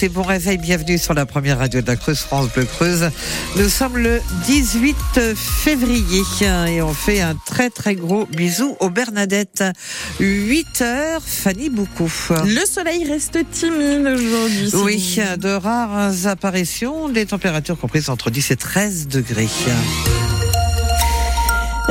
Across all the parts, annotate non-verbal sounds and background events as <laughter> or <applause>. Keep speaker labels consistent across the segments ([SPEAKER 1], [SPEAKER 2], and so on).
[SPEAKER 1] C'est bon réveil, bienvenue sur la première radio de la Creuse, France Bleu Creuse. Nous sommes le 18 février et on fait un très très gros bisou aux Bernadette. 8 heures, Fanny beaucoup.
[SPEAKER 2] Le soleil reste timide aujourd'hui.
[SPEAKER 1] Oui, de rares apparitions, des températures comprises entre 10 et 13 degrés.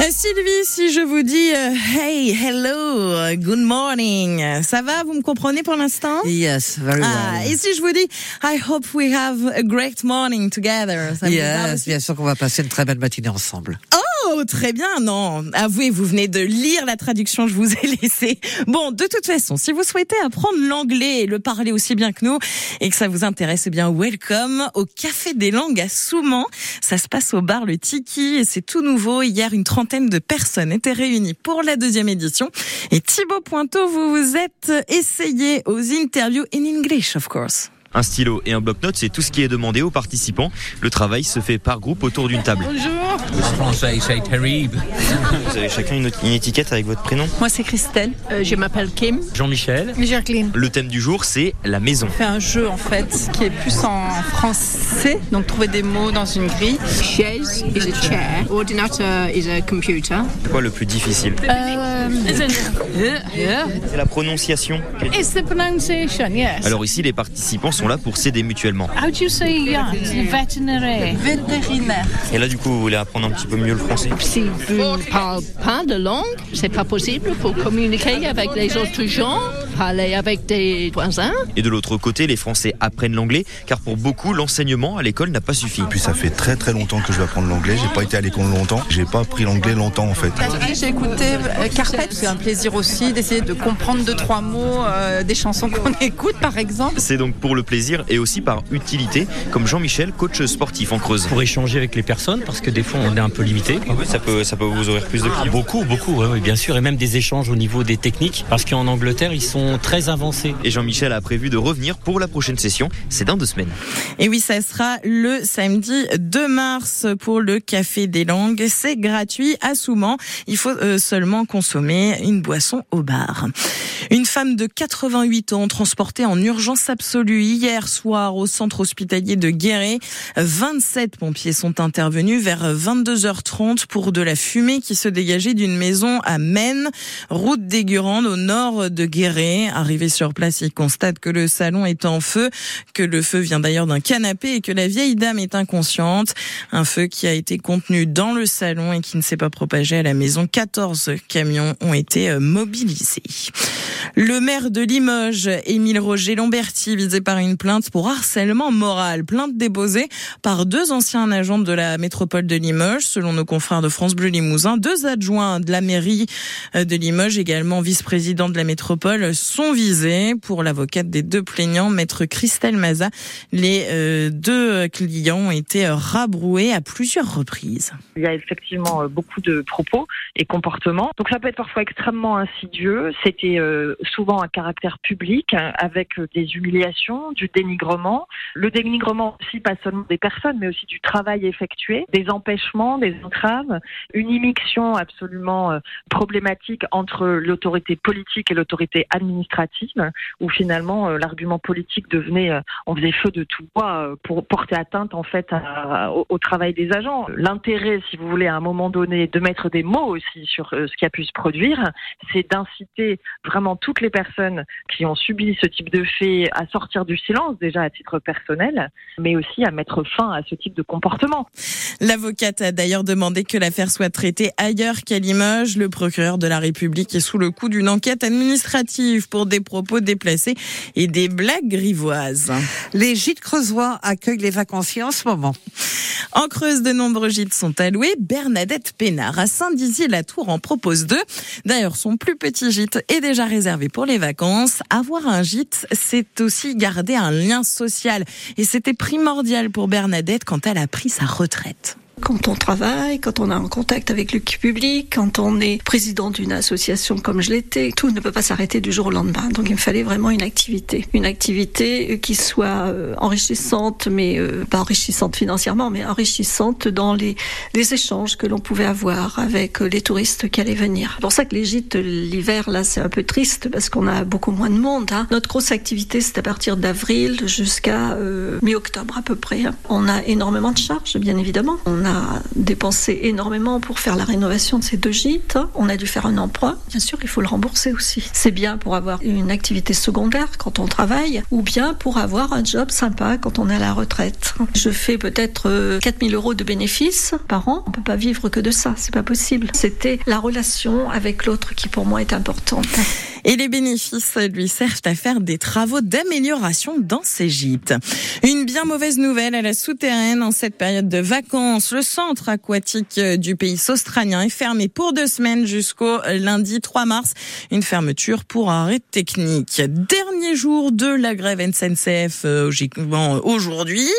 [SPEAKER 2] Sylvie, si je vous dis euh, hey, hello, good morning, ça va Vous me comprenez pour l'instant?
[SPEAKER 1] Yes, very well.
[SPEAKER 2] Ah, et si je vous dis I hope we have a great morning together, ça
[SPEAKER 1] Yes,
[SPEAKER 2] aussi
[SPEAKER 1] bien sûr qu'on va passer une très belle matinée ensemble.
[SPEAKER 2] Oh, très bien, non. Avouez, vous venez de lire la traduction, je vous ai <laughs> laissé. Bon, de toute façon, si vous souhaitez apprendre l'anglais et le parler aussi bien que nous, et que ça vous intéresse, eh bien, welcome au Café des Langues à Souman. Ça se passe au bar Le Tiki et c'est tout nouveau. Hier, une trentaine de personnes étaient réunies pour la deuxième édition. Et Thibaut Pointeau, vous vous êtes essayé aux interviews in English, of course.
[SPEAKER 3] Un stylo et un bloc-notes, c'est tout ce qui est demandé aux participants. Le travail se fait par groupe autour d'une table.
[SPEAKER 4] Le français, c'est terrible.
[SPEAKER 3] Vous avez chacun une, une étiquette avec votre prénom?
[SPEAKER 5] Moi, c'est Christelle. Euh, je m'appelle Kim.
[SPEAKER 4] Jean-Michel.
[SPEAKER 5] Jacqueline.
[SPEAKER 3] Le thème du jour, c'est la maison.
[SPEAKER 5] On fait un jeu, en fait, qui est plus en français. Donc, trouver des mots dans une grille.
[SPEAKER 6] Chaise is a chair. Ordinateur is a computer.
[SPEAKER 3] C'est quoi le plus difficile?
[SPEAKER 5] Euh,
[SPEAKER 3] C'est la prononciation.
[SPEAKER 6] It's the pronunciation, yes.
[SPEAKER 3] Alors ici, les participants sont là pour s'aider mutuellement.
[SPEAKER 6] How do you say yeah? Veterinary.
[SPEAKER 5] Vétérinaire.
[SPEAKER 3] Et là, du coup, vous voulez apprendre un petit peu mieux le français?
[SPEAKER 6] Si vous ne parlez pas de langue, c'est pas possible pour communiquer avec les autres gens, parler avec des voisins.
[SPEAKER 3] Et de l'autre côté, les Français apprennent l'anglais, car pour beaucoup, l'enseignement à l'école n'a pas suffi.
[SPEAKER 7] Puis ça fait très très longtemps que je vais apprendre l'anglais. J'ai pas été à l'école longtemps. J'ai pas appris l'anglais longtemps en fait.
[SPEAKER 5] J'ai écouté euh, Carpet. C'est un plaisir aussi d'essayer de comprendre deux, trois mots euh, des chansons qu'on <laughs> écoute, par exemple.
[SPEAKER 3] C'est donc pour le plaisir et aussi par utilité, comme Jean-Michel, coach sportif en Creuse.
[SPEAKER 4] Pour échanger avec les personnes, parce que des fois, on est un peu limité.
[SPEAKER 3] Oui, ça peut, ça peut vous ouvrir plus de
[SPEAKER 4] Ah,
[SPEAKER 3] clients.
[SPEAKER 4] beaucoup, beaucoup, oui, oui, bien sûr. Et même des échanges au niveau des techniques, parce qu'en Angleterre, ils sont très avancés.
[SPEAKER 3] Et Jean-Michel a prévu de revenir pour la prochaine session. C'est dans deux semaines.
[SPEAKER 2] Et oui, ça sera le samedi 2 mars pour le Café des Langues. C'est gratuit à Souman. Il faut euh, seulement consommer une boisson au bar. Une femme de 88 ans transportée en urgence absolue hier soir au centre hospitalier de Guéret. 27 pompiers sont intervenus vers 22h30 pour de la fumée qui se dégageait d'une maison à Maine, route d'Aigurande au nord de Guéret. Arrivé sur place, il constate que le salon est en feu, que le feu vient d'ailleurs d'un canapé et que la vieille dame est inconsciente. Un feu qui a été contenu dans le salon et qui ne s'est pas propagé à la maison. 14 camions ont été euh, mobilisés. Le maire de Limoges, Émile Roger Lamberti, visé par une plainte pour harcèlement moral. Plainte déposée par deux anciens agents de la métropole de Limoges, selon nos confrères de France Bleu Limousin. Deux adjoints de la mairie euh, de Limoges, également vice-président de la métropole, sont visés. Pour l'avocate des deux plaignants, maître Christelle Maza, les euh, deux clients ont été rabroués à plusieurs reprises.
[SPEAKER 8] Il y a effectivement euh, beaucoup de propos et comportements. Donc ça peut être parfois extrêmement insidieux. C'était euh, souvent un caractère public avec des humiliations, du dénigrement. Le dénigrement aussi pas seulement des personnes, mais aussi du travail effectué, des empêchements, des entraves, une immixtion absolument problématique entre l'autorité politique et l'autorité administrative, où finalement euh, l'argument politique devenait, euh, on faisait feu de tout bois euh, pour porter atteinte en fait au, au travail des agents. L'intérêt, si vous voulez, à un moment donné, de mettre des mots aussi sur ce qui a pu se produire, c'est d'inciter vraiment toutes les personnes qui ont subi ce type de fait à sortir du silence déjà à titre personnel, mais aussi à mettre fin à ce type de comportement.
[SPEAKER 2] L'avocate a d'ailleurs demandé que l'affaire soit traitée ailleurs qu'à Limoges. Le procureur de la République est sous le coup d'une enquête administrative pour des propos déplacés et des blagues grivoises.
[SPEAKER 1] Les gîtes creusois accueillent les vacanciers en ce moment.
[SPEAKER 2] En Creuse, de nombreux gîtes sont alloués. Bernadette Pénard à Saint-Dizier-la-Tour en propose deux. D'ailleurs, son plus petit gîte est déjà réservé pour les vacances. Avoir un gîte, c'est aussi garder un lien social. Et c'était primordial pour Bernadette quand elle a pris sa retraite.
[SPEAKER 9] Quand on travaille, quand on est en contact avec le public, quand on est président d'une association comme je l'étais, tout ne peut pas s'arrêter du jour au lendemain. Donc il me fallait vraiment une activité. Une activité qui soit euh, enrichissante, mais euh, pas enrichissante financièrement, mais enrichissante dans les, les échanges que l'on pouvait avoir avec les touristes qui allaient venir. C'est pour ça que les gîtes, l'hiver, là, c'est un peu triste parce qu'on a beaucoup moins de monde. Hein. Notre grosse activité, c'est à partir d'avril jusqu'à euh, mi-octobre à peu près. On a énormément de charges, bien évidemment. A dépensé énormément pour faire la rénovation de ces deux gîtes. On a dû faire un emprunt. Bien sûr, il faut le rembourser aussi. C'est bien pour avoir une activité secondaire quand on travaille ou bien pour avoir un job sympa quand on est à la retraite. Je fais peut-être 4000 euh, euros de bénéfices par an. On peut pas vivre que de ça. C'est pas possible. C'était la relation avec l'autre qui pour moi est importante.
[SPEAKER 2] Et les bénéfices lui servent à faire des travaux d'amélioration dans ses gîtes. Une bien mauvaise nouvelle à la souterraine en cette période de vacances. Le centre aquatique du pays australien est fermé pour deux semaines jusqu'au lundi 3 mars. Une fermeture pour arrêt technique. Dernier jour de la grève SNCF euh, aujourd'hui.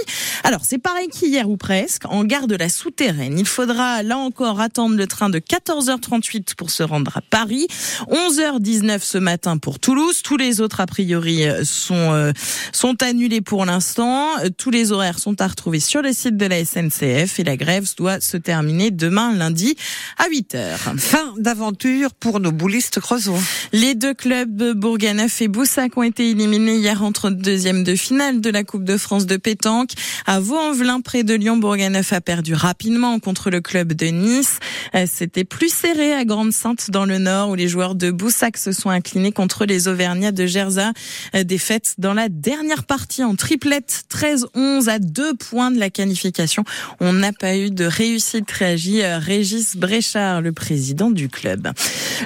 [SPEAKER 2] Alors c'est pareil qu'hier ou presque. En gare de la souterraine, il faudra là encore attendre le train de 14h38 pour se rendre à Paris. 11h19 ce matin pour Toulouse. Tous les autres, a priori, sont, euh, sont annulés pour l'instant. Tous les horaires sont à retrouver sur le site de la SNCF et la grève doit se terminer demain lundi à 8 heures.
[SPEAKER 1] Fin d'aventure pour nos boulistes creusois.
[SPEAKER 2] Les deux clubs Bourganeuf et Boussac ont été éliminés hier entre deuxième de finale de la Coupe de France de pétanque. À Vaux-en-Velin, près de Lyon, Bourganeuf a perdu rapidement contre le club de Nice. Euh, c'était plus serré à Grande-Sainte dans le Nord où les joueurs de Boussac se sont incliné contre les Auvergnats de Gerza. Euh, défaite dans la dernière partie en triplette, 13-11 à deux points de la qualification. On n'a pas eu de réussite, réagit euh, Régis Bréchard, le président du club.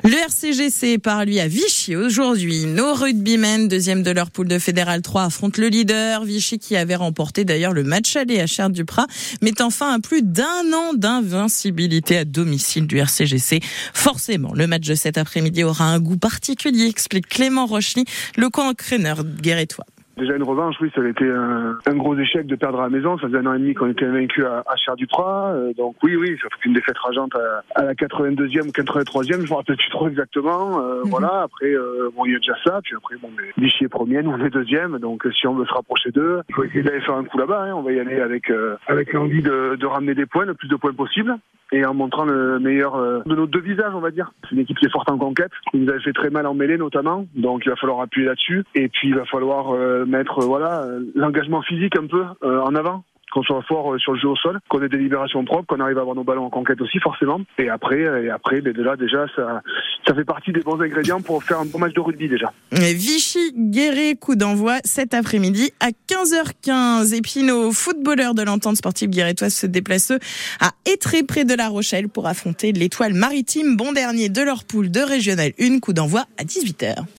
[SPEAKER 2] Le RCGC par lui à Vichy aujourd'hui. Nos rugbymen, deuxième de leur poule de Fédéral 3, affrontent le leader Vichy qui avait remporté d'ailleurs le match aller à Cher-du-Prat, mettant fin à plus d'un an d'invincibilité à domicile du RCGC. Forcément, le match de cet après-midi aura un goût particulier explique Clément Rochely, le co-entraîneur guérétois.
[SPEAKER 10] Déjà une revanche, oui, ça a été un, gros échec de perdre à la maison. Ça faisait un an et demi qu'on était vaincu à, à Cher du. Euh, donc oui, oui, ça fait une défaite rageante à, la 82e ou 83e, je me rappelle plus trop exactement. Euh, mhm. Voilà, après, euh, bon, il y a déjà ça. Puis après, bon, Vichy est premier, nous on est deuxième. Donc si on veut se rapprocher d'eux, il faut essayer d'aller faire un coup là-bas. Hein. On va y aller avec avec l'envie de, de ramener des points, le plus de points possible et en montrant le meilleur de nos deux visages, on va dire. C'est une équipe qui est forte en conquête. Ils nous avait fait très mal en mêlée notamment, donc il va falloir appuyer là-dessus. Et puis il va falloir mettre voilà l'engagement physique un peu euh, en avant qu'on soit fort euh, sur le jeu au sol, qu'on ait des libérations propres, qu'on arrive à avoir nos ballons en conquête aussi forcément. Et après, euh, et après, ben de là déjà, ça, ça fait partie des bons ingrédients pour faire un bon match de rugby déjà.
[SPEAKER 2] Vichy Guéret, coup d'envoi cet après-midi à 15h15. Et puis nos footballeurs de l'entente sportive guérétoise se déplacent à Étré près de La Rochelle pour affronter l'étoile maritime bon dernier de leur poule de régional 1. Coup d'envoi à 18h.